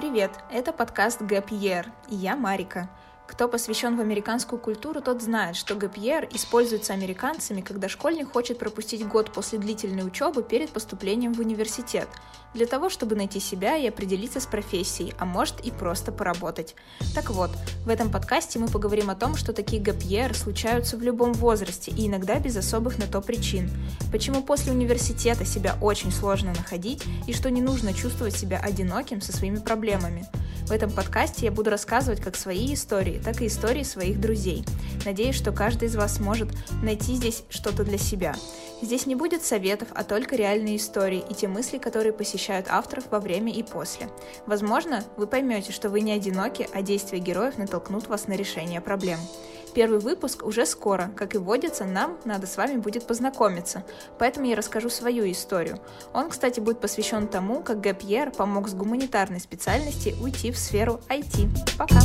Привет, это подкаст Gap Year, и я Марика. Кто посвящен в американскую культуру, тот знает, что ГПР используется американцами, когда школьник хочет пропустить год после длительной учебы перед поступлением в университет, для того, чтобы найти себя и определиться с профессией, а может и просто поработать. Так вот, в этом подкасте мы поговорим о том, что такие ГПР случаются в любом возрасте и иногда без особых на то причин, почему после университета себя очень сложно находить и что не нужно чувствовать себя одиноким со своими проблемами. В этом подкасте я буду рассказывать как свои истории, так и истории своих друзей. Надеюсь, что каждый из вас сможет найти здесь что-то для себя. Здесь не будет советов, а только реальные истории и те мысли, которые посещают авторов во время и после. Возможно, вы поймете, что вы не одиноки, а действия героев натолкнут вас на решение проблем. Первый выпуск уже скоро, как и водится, нам надо с вами будет познакомиться, поэтому я расскажу свою историю. Он, кстати, будет посвящен тому, как Гапьер помог с гуманитарной специальности уйти в сферу IT. Пока!